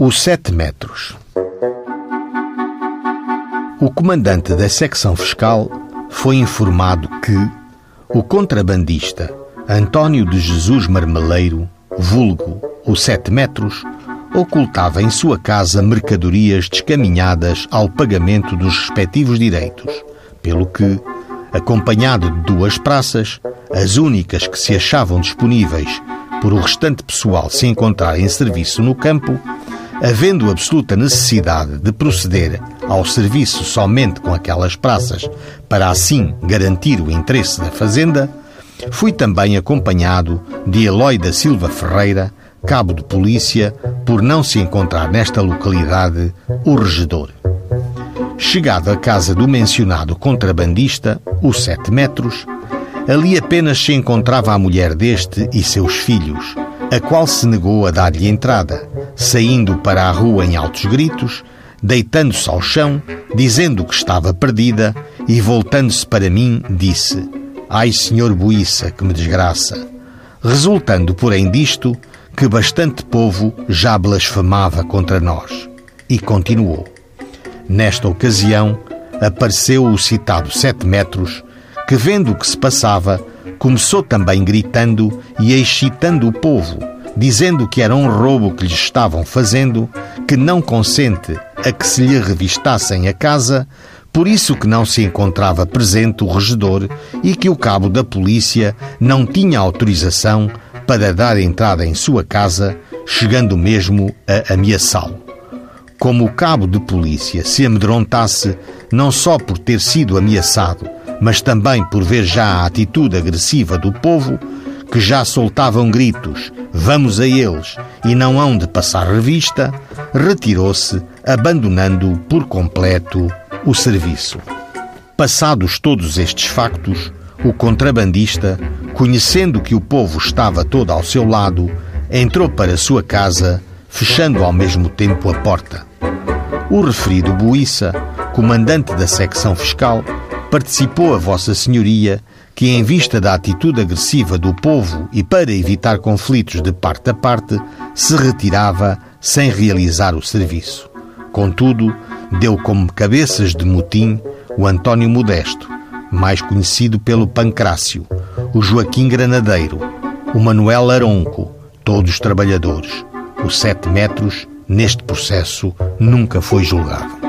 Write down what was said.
Os sete metros. O comandante da secção fiscal foi informado que o contrabandista António de Jesus Marmeleiro, vulgo o sete metros, ocultava em sua casa mercadorias descaminhadas ao pagamento dos respectivos direitos, pelo que, acompanhado de duas praças, as únicas que se achavam disponíveis por o restante pessoal se encontrar em serviço no campo, havendo absoluta necessidade de proceder ao serviço somente com aquelas praças para assim garantir o interesse da fazenda, fui também acompanhado de Eloy da Silva Ferreira, cabo de polícia, por não se encontrar nesta localidade o regedor. Chegado à casa do mencionado contrabandista, os sete metros, ali apenas se encontrava a mulher deste e seus filhos, a qual se negou a dar-lhe entrada, saindo para a rua em altos gritos, deitando-se ao chão, dizendo que estava perdida e voltando-se para mim, disse: Ai, senhor Buíça, que me desgraça! Resultando, porém, disto, que bastante povo já blasfemava contra nós. E continuou. Nesta ocasião, apareceu o citado sete metros, que, vendo o que se passava, começou também gritando e excitando o povo, dizendo que era um roubo que lhes estavam fazendo, que não consente a que se lhe revistassem a casa, por isso que não se encontrava presente o regedor e que o cabo da polícia não tinha autorização para dar entrada em sua casa, chegando mesmo a ameaçá-lo. Como o cabo de polícia se amedrontasse não só por ter sido ameaçado, mas também por ver já a atitude agressiva do povo, que já soltavam gritos, vamos a eles, e não hão de passar revista, retirou-se, abandonando por completo o serviço. Passados todos estes factos, o contrabandista, conhecendo que o povo estava todo ao seu lado, entrou para sua casa, fechando ao mesmo tempo a porta. O referido Buíça, comandante da secção fiscal, participou a Vossa Senhoria que, em vista da atitude agressiva do povo e para evitar conflitos de parte a parte, se retirava sem realizar o serviço. Contudo, deu como cabeças de motim o António Modesto, mais conhecido pelo Pancrácio, o Joaquim Granadeiro, o Manuel Aronco, todos trabalhadores. O sete metros, neste processo, nunca foi julgado.